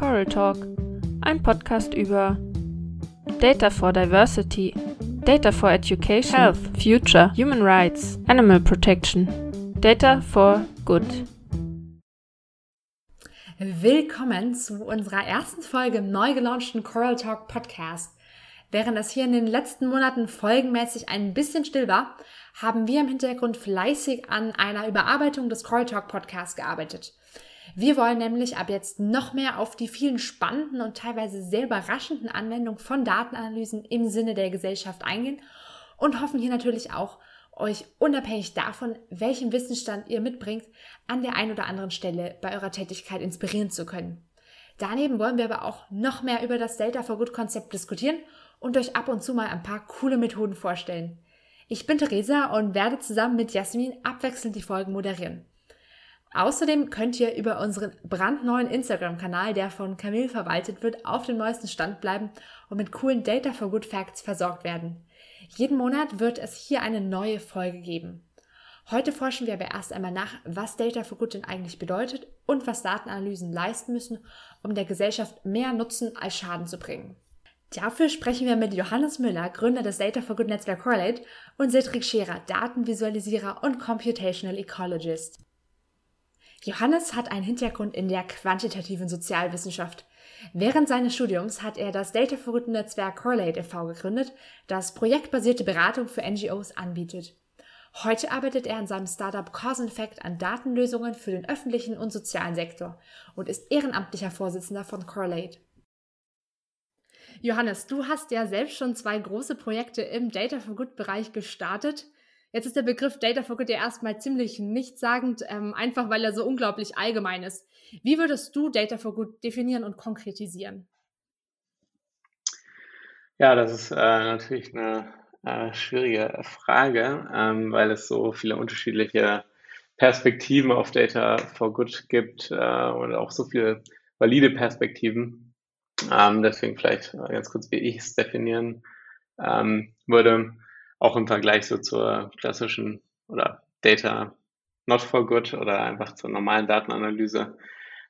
Coral Talk, ein Podcast über Data for Diversity, Data for Education, Health, Future, Human Rights, Animal Protection, Data for Good. Willkommen zu unserer ersten Folge im neu gelaunchten Coral Talk Podcast. Während es hier in den letzten Monaten folgenmäßig ein bisschen still war, haben wir im Hintergrund fleißig an einer Überarbeitung des Coral Talk Podcasts gearbeitet. Wir wollen nämlich ab jetzt noch mehr auf die vielen spannenden und teilweise sehr überraschenden Anwendungen von Datenanalysen im Sinne der Gesellschaft eingehen und hoffen hier natürlich auch, euch unabhängig davon, welchen Wissensstand ihr mitbringt, an der einen oder anderen Stelle bei eurer Tätigkeit inspirieren zu können. Daneben wollen wir aber auch noch mehr über das Data for Good Konzept diskutieren und euch ab und zu mal ein paar coole Methoden vorstellen. Ich bin Theresa und werde zusammen mit Jasmin abwechselnd die Folgen moderieren. Außerdem könnt ihr über unseren brandneuen Instagram-Kanal, der von Camille verwaltet wird, auf dem neuesten Stand bleiben und mit coolen Data for Good Facts versorgt werden. Jeden Monat wird es hier eine neue Folge geben. Heute forschen wir aber erst einmal nach, was Data for Good denn eigentlich bedeutet und was Datenanalysen leisten müssen, um der Gesellschaft mehr Nutzen als Schaden zu bringen. Dafür sprechen wir mit Johannes Müller, Gründer des Data for Good Netzwerk Correlate und Cedric Scherer, Datenvisualisierer und Computational Ecologist. Johannes hat einen Hintergrund in der quantitativen Sozialwissenschaft. Während seines Studiums hat er das Data for Good Netzwerk Correlate e.V. gegründet, das projektbasierte Beratung für NGOs anbietet. Heute arbeitet er an seinem Startup Cause Fact an Datenlösungen für den öffentlichen und sozialen Sektor und ist ehrenamtlicher Vorsitzender von Correlate. Johannes, du hast ja selbst schon zwei große Projekte im Data for Good Bereich gestartet. Jetzt ist der Begriff Data for Good ja erstmal ziemlich nichtssagend, ähm, einfach weil er so unglaublich allgemein ist. Wie würdest du Data for Good definieren und konkretisieren? Ja, das ist äh, natürlich eine äh, schwierige Frage, ähm, weil es so viele unterschiedliche Perspektiven auf Data for Good gibt äh, und auch so viele valide Perspektiven. Ähm, deswegen vielleicht ganz kurz, wie ich es definieren ähm, würde auch im Vergleich so zur klassischen oder Data Not for Good oder einfach zur normalen Datenanalyse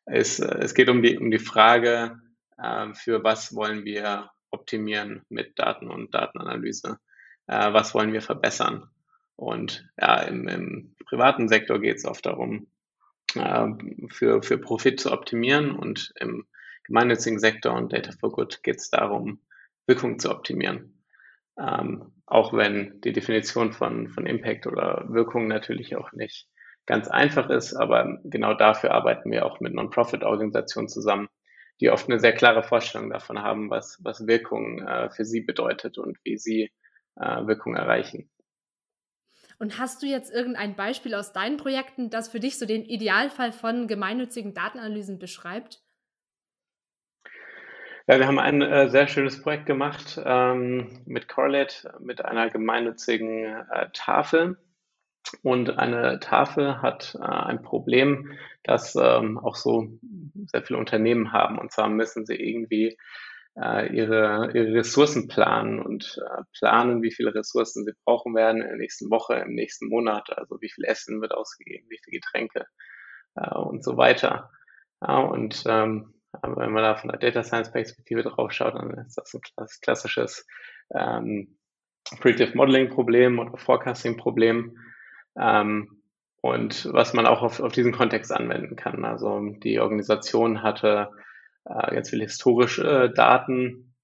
ist, äh, es geht um die, um die Frage, äh, für was wollen wir optimieren mit Daten und Datenanalyse? Äh, was wollen wir verbessern? Und ja, im, im privaten Sektor geht es oft darum, für, für Profit zu optimieren und im gemeinnützigen Sektor und Data for Good geht es darum, Wirkung zu optimieren. Ähm, auch wenn die Definition von, von Impact oder Wirkung natürlich auch nicht ganz einfach ist, aber genau dafür arbeiten wir auch mit Non-Profit-Organisationen zusammen, die oft eine sehr klare Vorstellung davon haben, was, was Wirkung äh, für sie bedeutet und wie sie äh, Wirkung erreichen. Und hast du jetzt irgendein Beispiel aus deinen Projekten, das für dich so den Idealfall von gemeinnützigen Datenanalysen beschreibt? Ja, wir haben ein äh, sehr schönes Projekt gemacht ähm, mit Correlate, mit einer gemeinnützigen äh, Tafel. Und eine Tafel hat äh, ein Problem, das ähm, auch so sehr viele Unternehmen haben. Und zwar müssen sie irgendwie äh, ihre, ihre Ressourcen planen und äh, planen, wie viele Ressourcen sie brauchen werden in der nächsten Woche, im nächsten Monat. Also wie viel Essen wird ausgegeben, wie viele Getränke äh, und so weiter. Ja, und ähm, aber wenn man da von der Data Science Perspektive drauf schaut, dann ist das ein klassisches ähm, Predictive Modeling Problem oder Forecasting Problem. Ähm, und was man auch auf, auf diesen Kontext anwenden kann. Also die Organisation hatte äh, ganz viele historische Daten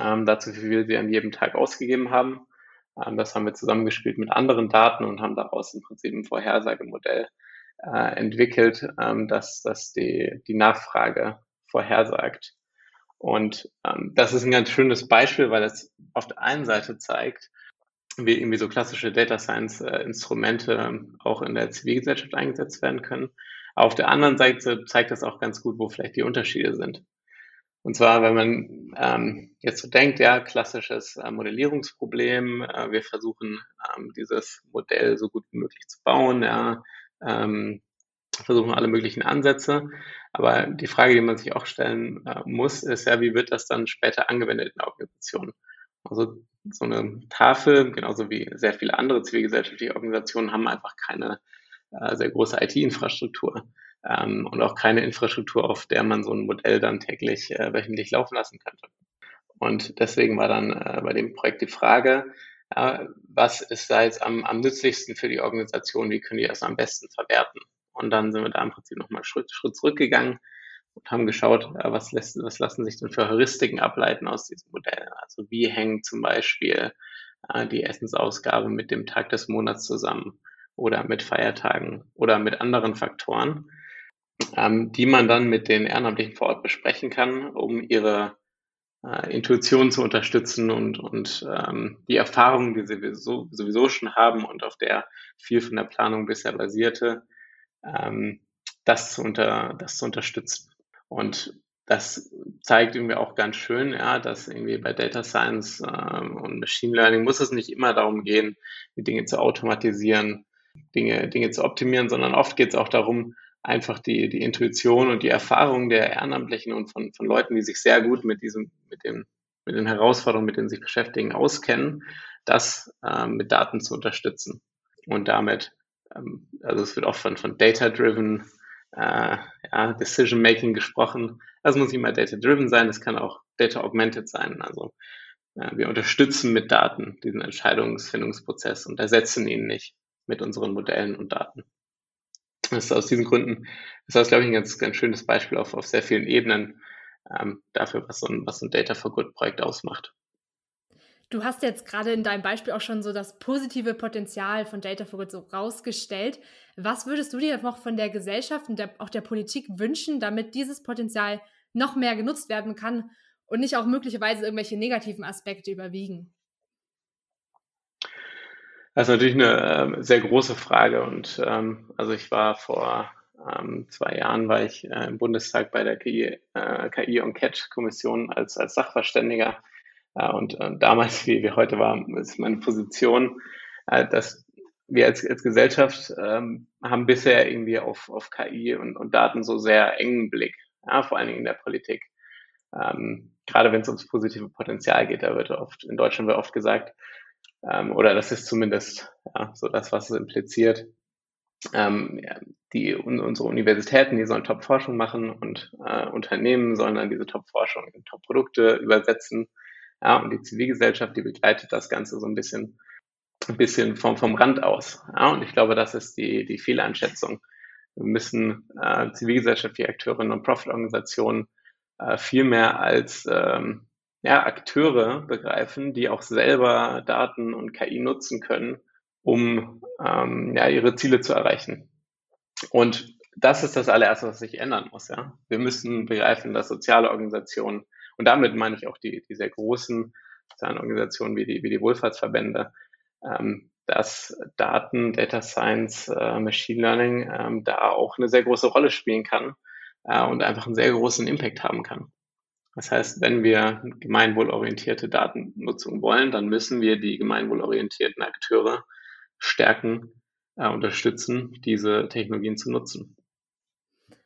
ähm, dazu, wie viel sie an jedem Tag ausgegeben haben. Ähm, das haben wir zusammengespielt mit anderen Daten und haben daraus im Prinzip ein Vorhersagemodell äh, entwickelt, ähm, dass, dass die, die Nachfrage vorhersagt. Und ähm, das ist ein ganz schönes Beispiel, weil es auf der einen Seite zeigt, wie irgendwie so klassische Data Science äh, Instrumente auch in der Zivilgesellschaft eingesetzt werden können. Auf der anderen Seite zeigt das auch ganz gut, wo vielleicht die Unterschiede sind. Und zwar, wenn man ähm, jetzt so denkt, ja, klassisches äh, Modellierungsproblem, äh, wir versuchen ähm, dieses Modell so gut wie möglich zu bauen, ja, ähm, versuchen alle möglichen Ansätze. Aber die Frage, die man sich auch stellen äh, muss, ist ja, wie wird das dann später angewendet in der Organisation? Also so eine Tafel, genauso wie sehr viele andere zivilgesellschaftliche Organisationen, haben einfach keine äh, sehr große IT-Infrastruktur. ähm, und auch keine Infrastruktur, auf der man so ein Modell dann täglich äh, wöchentlich laufen lassen könnte. Und deswegen war dann äh, bei dem Projekt die Frage, äh, was ist da jetzt am, am nützlichsten für die Organisation, wie können die das am besten verwerten? Und dann sind wir da im Prinzip nochmal Schritt, Schritt zurückgegangen und haben geschaut, äh, was, lässt, was lassen sich denn für Heuristiken ableiten aus diesem Modell? Also wie hängt zum Beispiel äh, die Essensausgabe mit dem Tag des Monats zusammen oder mit Feiertagen oder mit anderen Faktoren, ähm, die man dann mit den Ehrenamtlichen vor Ort besprechen kann, um ihre äh, Intuition zu unterstützen und, und ähm, die Erfahrungen, die sie sowieso, sowieso schon haben und auf der viel von der Planung bisher basierte, ähm, das, zu unter, das zu unterstützen. Und das zeigt irgendwie auch ganz schön, ja, dass irgendwie bei Data Science ähm, und Machine Learning muss es nicht immer darum gehen, die Dinge zu automatisieren, Dinge, Dinge zu optimieren, sondern oft geht es auch darum, einfach die, die Intuition und die Erfahrung der Ehrenamtlichen und von, von Leuten, die sich sehr gut mit diesem, mit dem, mit den Herausforderungen, mit denen sie sich beschäftigen, auskennen, das ähm, mit Daten zu unterstützen. Und damit, also es wird oft von, von Data-Driven äh, ja, Decision-Making gesprochen. Das muss nicht immer Data-Driven sein, das kann auch Data-Augmented sein. Also äh, wir unterstützen mit Daten diesen Entscheidungsfindungsprozess und ersetzen ihn nicht mit unseren Modellen und Daten. Das ist aus diesen Gründen ist das, glaube ich, ein ganz, ganz schönes Beispiel auf, auf sehr vielen Ebenen ähm, dafür, was so ein, was so ein Data for Good Projekt ausmacht. Du hast jetzt gerade in deinem Beispiel auch schon so das positive Potenzial von Data for Good so rausgestellt. Was würdest du dir noch von der Gesellschaft und der, auch der Politik wünschen, damit dieses Potenzial noch mehr genutzt werden kann und nicht auch möglicherweise irgendwelche negativen Aspekte überwiegen? Das ist natürlich eine äh, sehr große Frage und ähm, also ich war vor ähm, zwei Jahren war ich äh, im Bundestag bei der KI, äh, KI und CAT Kommission als, als Sachverständiger äh, und damals wie, wie heute war, ist meine Position, äh, dass wir als, als Gesellschaft ähm, haben bisher irgendwie auf, auf KI und, und Daten so sehr engen Blick, ja, vor allen Dingen in der Politik. Ähm, gerade wenn es ums positive Potenzial geht, da wird oft in Deutschland wird oft gesagt, ähm, oder das ist zumindest ja, so das, was es impliziert. Ähm, die unsere Universitäten, die sollen Top-Forschung machen und äh, Unternehmen sollen dann diese Top-Forschung in Top-Produkte übersetzen. Ja, und die Zivilgesellschaft, die begleitet das Ganze so ein bisschen, ein bisschen vom, vom Rand aus. Ja, und ich glaube, das ist die, die Fehleinschätzung. Wir müssen äh, zivilgesellschaftliche Akteure und Profit-Organisationen äh, viel mehr als ähm, ja, Akteure begreifen, die auch selber Daten und KI nutzen können, um ähm, ja, ihre Ziele zu erreichen. Und das ist das allererste, was sich ändern muss. Ja? Wir müssen begreifen, dass soziale Organisationen, und damit meine ich auch die, die sehr großen Organisationen wie die, wie die Wohlfahrtsverbände, ähm, dass Daten, Data Science, äh, Machine Learning ähm, da auch eine sehr große Rolle spielen kann äh, und einfach einen sehr großen Impact haben kann. Das heißt, wenn wir gemeinwohlorientierte Datennutzung wollen, dann müssen wir die gemeinwohlorientierten Akteure stärken, äh, unterstützen, diese Technologien zu nutzen.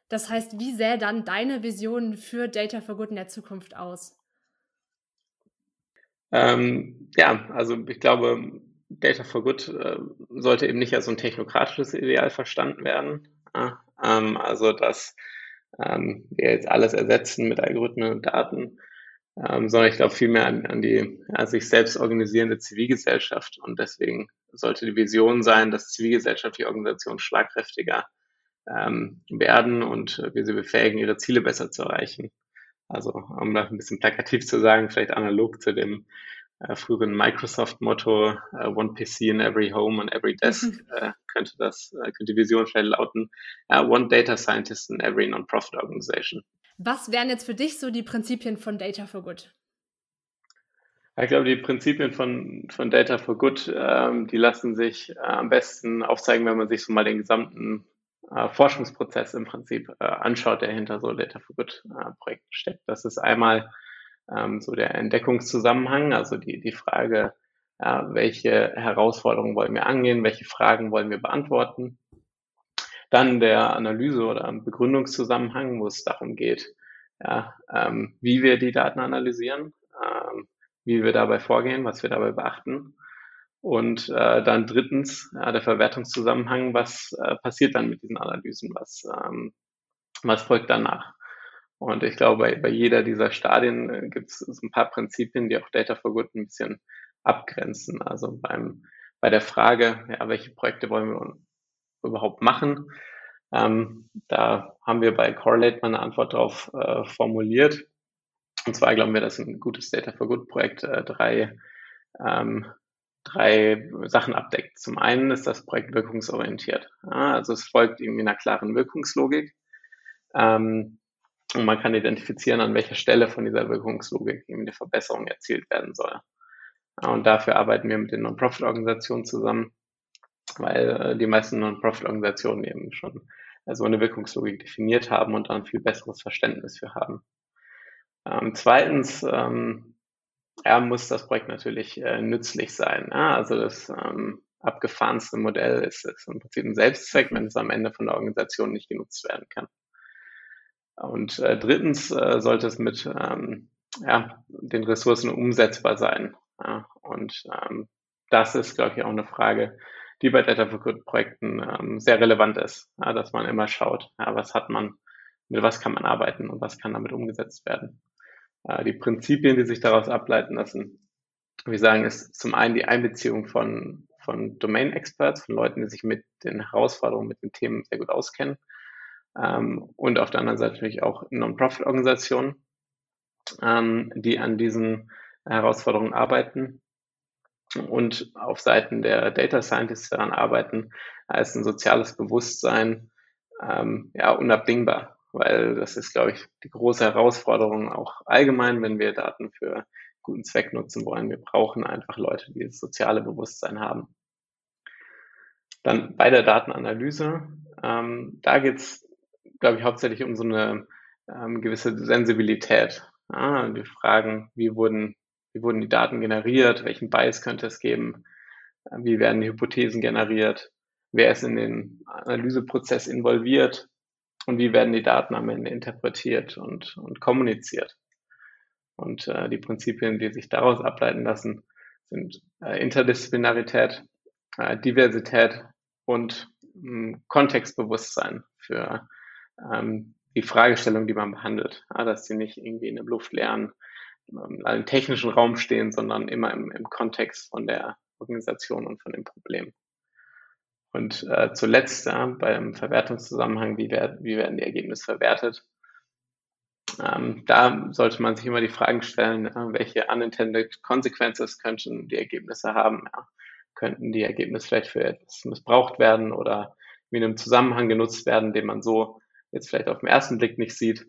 Das heißt, wie sähe dann deine Vision für Data for Good in der Zukunft aus? Ähm, ja, also ich glaube, Data for Good äh, sollte eben nicht als so ein technokratisches Ideal verstanden werden. Ja? Ähm, also, dass ähm, wir jetzt alles ersetzen mit Algorithmen und Daten, ähm, sondern ich glaube vielmehr an, an die ja, sich selbst organisierende Zivilgesellschaft. Und deswegen sollte die Vision sein, dass zivilgesellschaftliche Organisationen schlagkräftiger ähm, werden und wir sie befähigen, ihre Ziele besser zu erreichen. Also um da ein bisschen plakativ zu sagen, vielleicht analog zu dem äh, früheren Microsoft-Motto uh, One PC in every home on every desk äh, könnte das äh, könnte die Vision vielleicht lauten One Data Scientist in every Non-Profit Organization. Was wären jetzt für dich so die Prinzipien von Data for Good? Ich glaube, die Prinzipien von, von Data for Good, ähm, die lassen sich äh, am besten aufzeigen, wenn man sich so mal den gesamten äh, Forschungsprozess im Prinzip äh, anschaut, der hinter so Data for Good äh, Projekten steckt. Das ist einmal ähm, so der Entdeckungszusammenhang, also die, die Frage, äh, welche Herausforderungen wollen wir angehen, welche Fragen wollen wir beantworten. Dann der Analyse oder Begründungszusammenhang, wo es darum geht, ja, ähm, wie wir die Daten analysieren, ähm, wie wir dabei vorgehen, was wir dabei beachten. Und äh, dann drittens ja, der Verwertungszusammenhang, was äh, passiert dann mit diesen Analysen, was, ähm, was folgt danach? Und ich glaube, bei, bei jeder dieser Stadien äh, gibt es so ein paar Prinzipien, die auch Data for Good ein bisschen abgrenzen. Also beim, bei der Frage, ja, welche Projekte wollen wir überhaupt machen, ähm, da haben wir bei Correlate mal eine Antwort darauf äh, formuliert. Und zwar glauben wir, dass ein gutes Data for Good Projekt äh, drei, ähm, drei Sachen abdeckt. Zum einen ist das Projekt wirkungsorientiert. Ja, also es folgt irgendwie einer klaren Wirkungslogik. Ähm, und man kann identifizieren, an welcher Stelle von dieser Wirkungslogik eben eine Verbesserung erzielt werden soll. Ja, und dafür arbeiten wir mit den Non-Profit-Organisationen zusammen, weil äh, die meisten Non-Profit-Organisationen eben schon äh, so eine Wirkungslogik definiert haben und dann viel besseres Verständnis für haben. Ähm, zweitens ähm, ja, muss das Projekt natürlich äh, nützlich sein. Ja? Also das ähm, abgefahrenste Modell ist, ist im Prinzip ein Selbstzweck, wenn es am Ende von der Organisation nicht genutzt werden kann. Und äh, drittens äh, sollte es mit ähm, ja, den Ressourcen umsetzbar sein. Ja? Und ähm, das ist, glaube ich, auch eine Frage, die bei Data for Good Projekten ähm, sehr relevant ist, ja, dass man immer schaut, ja, was hat man, mit was kann man arbeiten und was kann damit umgesetzt werden. Äh, die Prinzipien, die sich daraus ableiten lassen, wir sagen, ist zum einen die Einbeziehung von, von Domain-Experts, von Leuten, die sich mit den Herausforderungen, mit den Themen sehr gut auskennen. Ähm, und auf der anderen Seite natürlich auch Non-Profit-Organisationen, ähm, die an diesen Herausforderungen arbeiten und auf Seiten der Data Scientists daran arbeiten, als ein soziales Bewusstsein ähm, ja unabdingbar, weil das ist, glaube ich, die große Herausforderung auch allgemein, wenn wir Daten für guten Zweck nutzen wollen. Wir brauchen einfach Leute, die das soziale Bewusstsein haben. Dann bei der Datenanalyse, ähm, da geht es glaube ich, hauptsächlich um so eine ähm, gewisse Sensibilität. Ah, wir fragen, wie wurden, wie wurden die Daten generiert, welchen Bias könnte es geben, wie werden die Hypothesen generiert, wer ist in den Analyseprozess involviert und wie werden die Daten am Ende interpretiert und, und kommuniziert. Und äh, die Prinzipien, die sich daraus ableiten lassen, sind äh, Interdisziplinarität, äh, Diversität und mh, Kontextbewusstsein für ähm, die Fragestellung, die man behandelt, ja, dass sie nicht irgendwie in einem luftleeren, ähm, einem technischen Raum stehen, sondern immer im, im Kontext von der Organisation und von dem Problem. Und äh, zuletzt ja, beim Verwertungszusammenhang, wie, werd, wie werden die Ergebnisse verwertet? Ähm, da sollte man sich immer die Fragen stellen, äh, welche unintended consequences könnten die Ergebnisse haben? Ja? Könnten die Ergebnisse vielleicht für etwas missbraucht werden oder in einem Zusammenhang genutzt werden, den man so jetzt vielleicht auf den ersten Blick nicht sieht.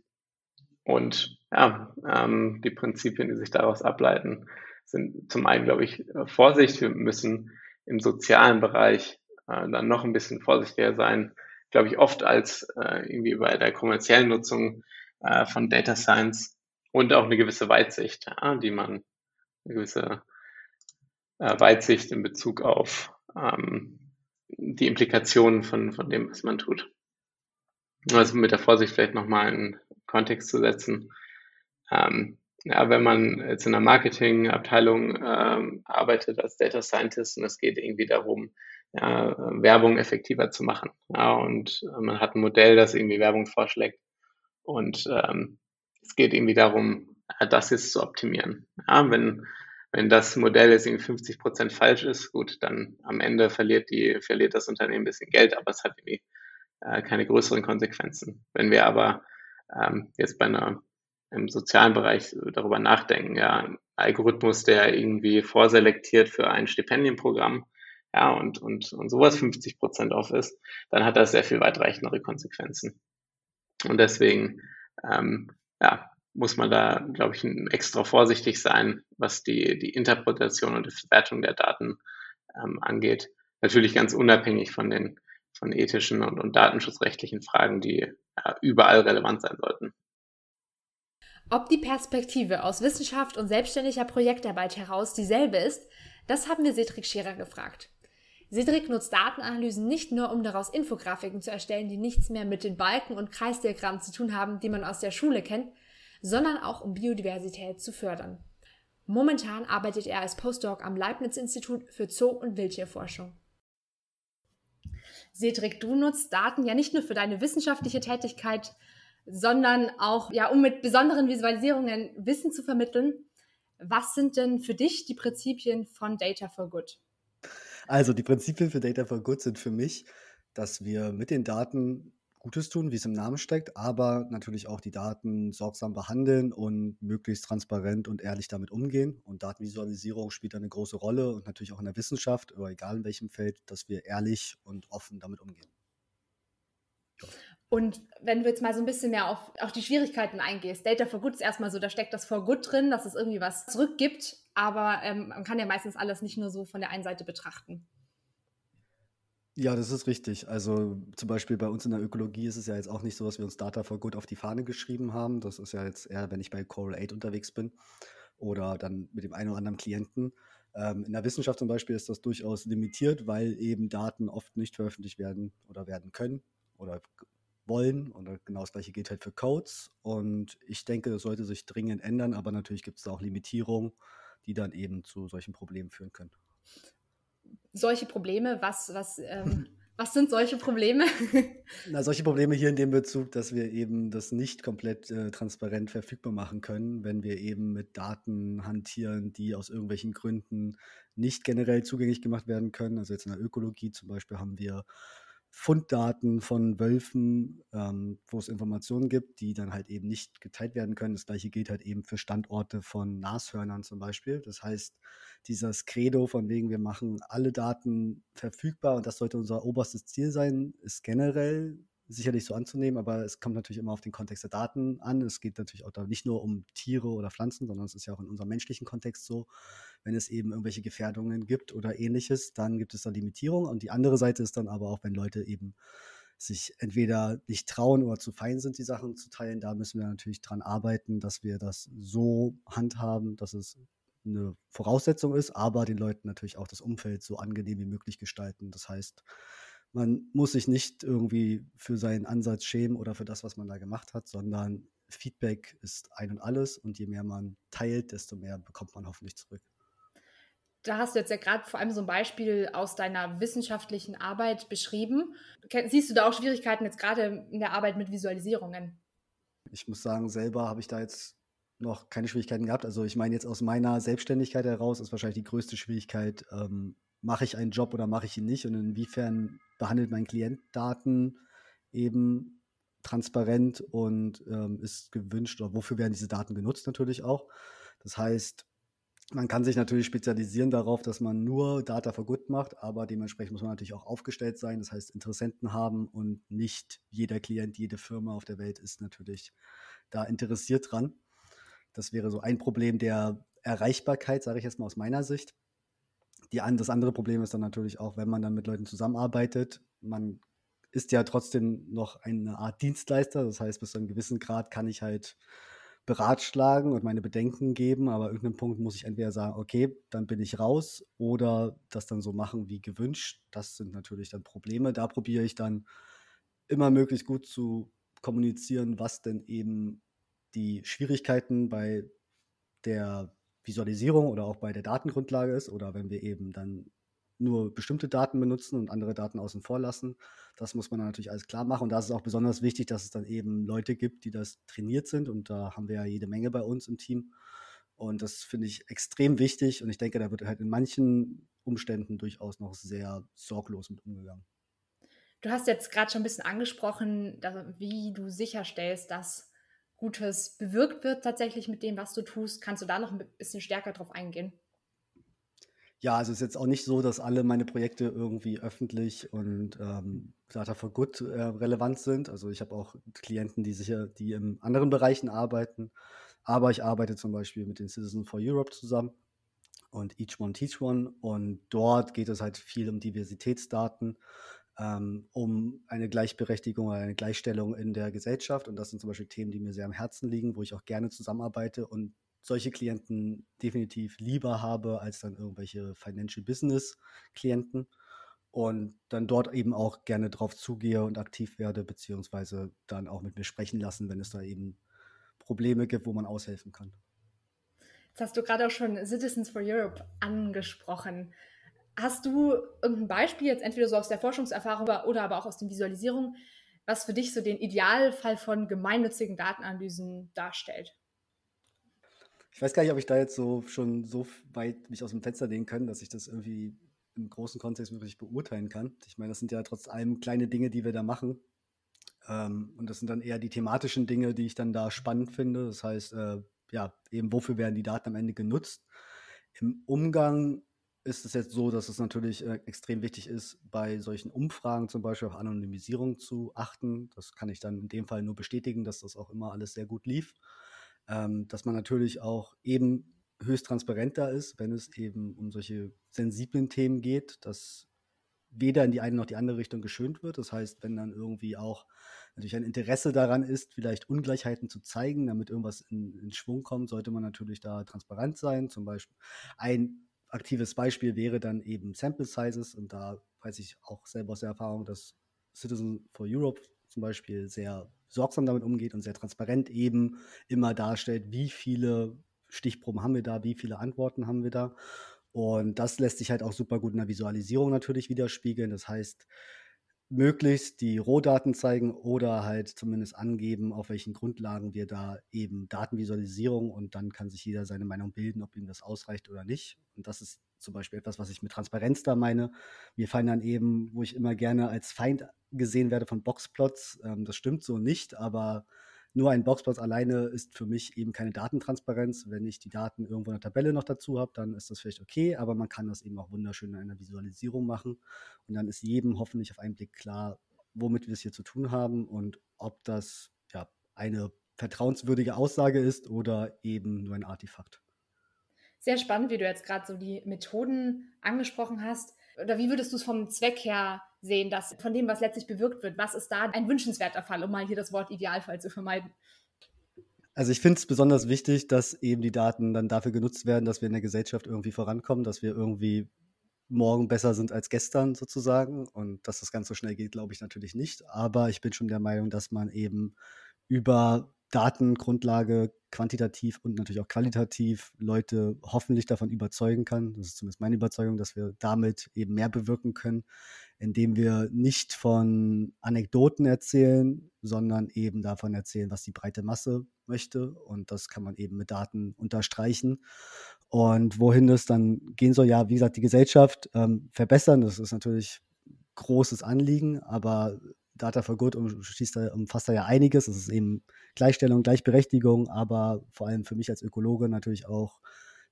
Und ja, ähm, die Prinzipien, die sich daraus ableiten, sind zum einen, glaube ich, Vorsicht. Wir müssen im sozialen Bereich äh, dann noch ein bisschen vorsichtiger sein, glaube ich, oft als äh, irgendwie bei der kommerziellen Nutzung äh, von Data Science und auch eine gewisse Weitsicht, ja, die man, eine gewisse äh, Weitsicht in Bezug auf ähm, die Implikationen von, von dem, was man tut also mit der Vorsicht vielleicht nochmal in Kontext zu setzen. Ähm, ja, wenn man jetzt in einer Marketingabteilung ähm, arbeitet als Data Scientist und es geht irgendwie darum, ja, Werbung effektiver zu machen. Ja, und man hat ein Modell, das irgendwie Werbung vorschlägt. Und ähm, es geht irgendwie darum, das jetzt zu optimieren. Ja, wenn, wenn das Modell jetzt irgendwie 50 Prozent falsch ist, gut, dann am Ende verliert die, verliert das Unternehmen ein bisschen Geld, aber es hat irgendwie äh, keine größeren Konsequenzen. Wenn wir aber ähm, jetzt bei einer im sozialen Bereich darüber nachdenken, ja, Algorithmus, der irgendwie vorselektiert für ein Stipendienprogramm, ja, und, und, und sowas 50 Prozent auf ist, dann hat das sehr viel weitreichendere Konsequenzen. Und deswegen, ähm, ja, muss man da, glaube ich, extra vorsichtig sein, was die, die Interpretation und die Verwertung der Daten ähm, angeht. Natürlich ganz unabhängig von den von ethischen und, und datenschutzrechtlichen Fragen, die ja, überall relevant sein sollten. Ob die Perspektive aus Wissenschaft und selbstständiger Projektarbeit heraus dieselbe ist, das haben wir Cedric Scherer gefragt. Cedric nutzt Datenanalysen nicht nur, um daraus Infografiken zu erstellen, die nichts mehr mit den Balken und Kreisdiagrammen zu tun haben, die man aus der Schule kennt, sondern auch um Biodiversität zu fördern. Momentan arbeitet er als Postdoc am Leibniz-Institut für Zoo- und Wildtierforschung. Cedric, du nutzt Daten ja nicht nur für deine wissenschaftliche Tätigkeit, sondern auch, ja, um mit besonderen Visualisierungen Wissen zu vermitteln. Was sind denn für dich die Prinzipien von Data for Good? Also die Prinzipien für Data for Good sind für mich, dass wir mit den Daten Gutes tun, wie es im Namen steckt, aber natürlich auch die Daten sorgsam behandeln und möglichst transparent und ehrlich damit umgehen. Und Datenvisualisierung spielt eine große Rolle und natürlich auch in der Wissenschaft, oder egal in welchem Feld, dass wir ehrlich und offen damit umgehen. Und wenn du jetzt mal so ein bisschen mehr auf, auf die Schwierigkeiten eingehst, Data for Good ist erstmal so, da steckt das for Good drin, dass es irgendwie was zurückgibt, aber ähm, man kann ja meistens alles nicht nur so von der einen Seite betrachten. Ja, das ist richtig. Also zum Beispiel bei uns in der Ökologie ist es ja jetzt auch nicht so, dass wir uns Data for Good auf die Fahne geschrieben haben. Das ist ja jetzt eher, wenn ich bei Coral 8 unterwegs bin oder dann mit dem einen oder anderen Klienten. Ähm, in der Wissenschaft zum Beispiel ist das durchaus limitiert, weil eben Daten oft nicht veröffentlicht werden oder werden können oder wollen. Und genau das gleiche gilt halt für Codes. Und ich denke, das sollte sich dringend ändern, aber natürlich gibt es da auch Limitierungen, die dann eben zu solchen Problemen führen können solche Probleme? Was, was, ähm, was sind solche Probleme? Na, solche Probleme hier in dem Bezug, dass wir eben das nicht komplett äh, transparent verfügbar machen können, wenn wir eben mit Daten hantieren, die aus irgendwelchen Gründen nicht generell zugänglich gemacht werden können. Also jetzt in der Ökologie zum Beispiel haben wir Funddaten von Wölfen, ähm, wo es Informationen gibt, die dann halt eben nicht geteilt werden können. Das gleiche gilt halt eben für Standorte von Nashörnern zum Beispiel. Das heißt, dieses Credo von wegen, wir machen alle Daten verfügbar und das sollte unser oberstes Ziel sein, ist generell sicherlich so anzunehmen, aber es kommt natürlich immer auf den Kontext der Daten an. Es geht natürlich auch da nicht nur um Tiere oder Pflanzen, sondern es ist ja auch in unserem menschlichen Kontext so, wenn es eben irgendwelche Gefährdungen gibt oder ähnliches, dann gibt es da Limitierungen. Und die andere Seite ist dann aber auch, wenn Leute eben sich entweder nicht trauen oder zu fein sind, die Sachen zu teilen, da müssen wir natürlich dran arbeiten, dass wir das so handhaben, dass es eine Voraussetzung ist, aber den Leuten natürlich auch das Umfeld so angenehm wie möglich gestalten. Das heißt, man muss sich nicht irgendwie für seinen Ansatz schämen oder für das, was man da gemacht hat, sondern Feedback ist ein und alles und je mehr man teilt, desto mehr bekommt man hoffentlich zurück. Da hast du jetzt ja gerade vor allem so ein Beispiel aus deiner wissenschaftlichen Arbeit beschrieben. Siehst du da auch Schwierigkeiten jetzt gerade in der Arbeit mit Visualisierungen? Ich muss sagen, selber habe ich da jetzt noch keine Schwierigkeiten gehabt. Also ich meine jetzt aus meiner Selbstständigkeit heraus ist wahrscheinlich die größte Schwierigkeit, ähm, mache ich einen Job oder mache ich ihn nicht und inwiefern behandelt mein Klient Daten eben transparent und ähm, ist gewünscht oder wofür werden diese Daten genutzt natürlich auch. Das heißt, man kann sich natürlich spezialisieren darauf, dass man nur Data for Good macht, aber dementsprechend muss man natürlich auch aufgestellt sein, das heißt Interessenten haben und nicht jeder Klient, jede Firma auf der Welt ist natürlich da interessiert dran. Das wäre so ein Problem der Erreichbarkeit, sage ich jetzt mal aus meiner Sicht. Die, das andere Problem ist dann natürlich auch, wenn man dann mit Leuten zusammenarbeitet, man ist ja trotzdem noch eine Art Dienstleister. Das heißt, bis zu einem gewissen Grad kann ich halt beratschlagen und meine Bedenken geben, aber irgendeinem Punkt muss ich entweder sagen, okay, dann bin ich raus oder das dann so machen wie gewünscht. Das sind natürlich dann Probleme. Da probiere ich dann immer möglichst gut zu kommunizieren, was denn eben die Schwierigkeiten bei der Visualisierung oder auch bei der Datengrundlage ist oder wenn wir eben dann nur bestimmte Daten benutzen und andere Daten außen vor lassen. Das muss man natürlich alles klar machen. Und da ist es auch besonders wichtig, dass es dann eben Leute gibt, die das trainiert sind. Und da haben wir ja jede Menge bei uns im Team. Und das finde ich extrem wichtig. Und ich denke, da wird halt in manchen Umständen durchaus noch sehr sorglos mit umgegangen. Du hast jetzt gerade schon ein bisschen angesprochen, wie du sicherstellst, dass Gutes bewirkt wird tatsächlich mit dem, was du tust. Kannst du da noch ein bisschen stärker drauf eingehen? Ja, also es ist jetzt auch nicht so, dass alle meine Projekte irgendwie öffentlich und ähm, Data for Good äh, relevant sind. Also ich habe auch Klienten, die sicher, die in anderen Bereichen arbeiten. Aber ich arbeite zum Beispiel mit den Citizens for Europe zusammen und Each One Teach One. Und dort geht es halt viel um Diversitätsdaten um eine Gleichberechtigung oder eine Gleichstellung in der Gesellschaft. Und das sind zum Beispiel Themen, die mir sehr am Herzen liegen, wo ich auch gerne zusammenarbeite und solche Klienten definitiv lieber habe als dann irgendwelche Financial Business Klienten. Und dann dort eben auch gerne drauf zugehe und aktiv werde, beziehungsweise dann auch mit mir sprechen lassen, wenn es da eben Probleme gibt, wo man aushelfen kann. Jetzt hast du gerade auch schon Citizens for Europe angesprochen. Hast du irgendein Beispiel, jetzt entweder so aus der Forschungserfahrung oder aber auch aus den Visualisierungen, was für dich so den Idealfall von gemeinnützigen Datenanalysen darstellt. Ich weiß gar nicht, ob ich da jetzt so schon so weit mich aus dem Fenster lehnen kann, dass ich das irgendwie im großen Kontext wirklich beurteilen kann. Ich meine, das sind ja trotz allem kleine Dinge, die wir da machen. Ähm, und das sind dann eher die thematischen Dinge, die ich dann da spannend finde. Das heißt, äh, ja, eben wofür werden die Daten am Ende genutzt? Im Umgang ist es jetzt so, dass es natürlich äh, extrem wichtig ist, bei solchen Umfragen zum Beispiel auf Anonymisierung zu achten. Das kann ich dann in dem Fall nur bestätigen, dass das auch immer alles sehr gut lief. Ähm, dass man natürlich auch eben höchst transparent da ist, wenn es eben um solche sensiblen Themen geht, dass weder in die eine noch die andere Richtung geschönt wird. Das heißt, wenn dann irgendwie auch natürlich ein Interesse daran ist, vielleicht Ungleichheiten zu zeigen, damit irgendwas in, in Schwung kommt, sollte man natürlich da transparent sein. Zum Beispiel ein aktives Beispiel wäre dann eben Sample Sizes und da weiß ich auch selber aus der Erfahrung, dass Citizen for Europe zum Beispiel sehr sorgsam damit umgeht und sehr transparent eben immer darstellt, wie viele Stichproben haben wir da, wie viele Antworten haben wir da. Und das lässt sich halt auch super gut in der Visualisierung natürlich widerspiegeln. Das heißt, möglichst die Rohdaten zeigen oder halt zumindest angeben, auf welchen Grundlagen wir da eben Datenvisualisierung und dann kann sich jeder seine Meinung bilden, ob ihm das ausreicht oder nicht. Und das ist zum Beispiel etwas, was ich mit Transparenz da meine. Mir fallen dann eben, wo ich immer gerne als Feind gesehen werde von Boxplots, ähm, das stimmt so nicht, aber nur ein Boxplot alleine ist für mich eben keine Datentransparenz. Wenn ich die Daten irgendwo in der Tabelle noch dazu habe, dann ist das vielleicht okay, aber man kann das eben auch wunderschön in einer Visualisierung machen. Und dann ist jedem hoffentlich auf einen Blick klar, womit wir es hier zu tun haben und ob das ja eine vertrauenswürdige Aussage ist oder eben nur ein Artefakt. Sehr spannend, wie du jetzt gerade so die Methoden angesprochen hast. Oder wie würdest du es vom Zweck her sehen, dass von dem, was letztlich bewirkt wird, was ist da ein wünschenswerter Fall, um mal hier das Wort Idealfall zu vermeiden? Also ich finde es besonders wichtig, dass eben die Daten dann dafür genutzt werden, dass wir in der Gesellschaft irgendwie vorankommen, dass wir irgendwie morgen besser sind als gestern sozusagen. Und dass das ganz so schnell geht, glaube ich natürlich nicht. Aber ich bin schon der Meinung, dass man eben über Datengrundlage quantitativ und natürlich auch qualitativ Leute hoffentlich davon überzeugen kann. Das ist zumindest meine Überzeugung, dass wir damit eben mehr bewirken können, indem wir nicht von Anekdoten erzählen, sondern eben davon erzählen, was die breite Masse möchte. Und das kann man eben mit Daten unterstreichen. Und wohin das dann gehen soll, ja, wie gesagt, die Gesellschaft ähm, verbessern, das ist natürlich großes Anliegen, aber Data for Good umschließt, umfasst da ja einiges. Das ist eben Gleichstellung, Gleichberechtigung, aber vor allem für mich als Ökologe natürlich auch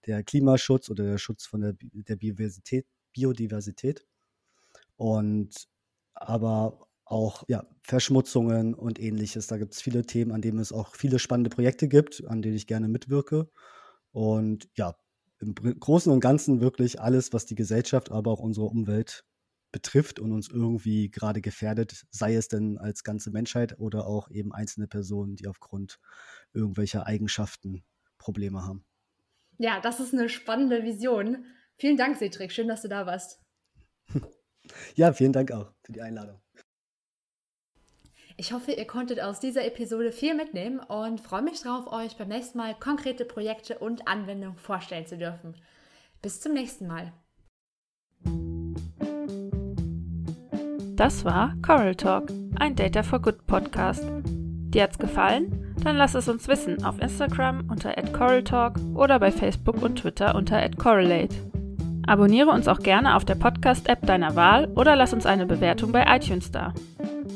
der Klimaschutz oder der Schutz von der, der Biodiversität, Biodiversität. Und aber auch ja, Verschmutzungen und ähnliches. Da gibt es viele Themen, an denen es auch viele spannende Projekte gibt, an denen ich gerne mitwirke. Und ja, im Großen und Ganzen wirklich alles, was die Gesellschaft, aber auch unsere Umwelt betrifft und uns irgendwie gerade gefährdet, sei es denn als ganze Menschheit oder auch eben einzelne Personen, die aufgrund irgendwelcher Eigenschaften Probleme haben. Ja, das ist eine spannende Vision. Vielen Dank, Cedric. Schön, dass du da warst. ja, vielen Dank auch für die Einladung. Ich hoffe, ihr konntet aus dieser Episode viel mitnehmen und freue mich darauf, euch beim nächsten Mal konkrete Projekte und Anwendungen vorstellen zu dürfen. Bis zum nächsten Mal. Das war Coral Talk, ein Data for Good Podcast. Dir hat's gefallen? Dann lass es uns wissen auf Instagram unter @coraltalk oder bei Facebook und Twitter unter @correlate. Abonniere uns auch gerne auf der Podcast-App deiner Wahl oder lass uns eine Bewertung bei iTunes da.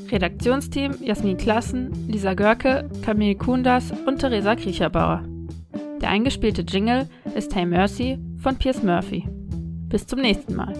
Redaktionsteam Jasmin Klassen, Lisa Görke, Camille Kundas und Theresa Kriecherbauer. Der eingespielte Jingle ist Hey Mercy von Piers Murphy. Bis zum nächsten Mal.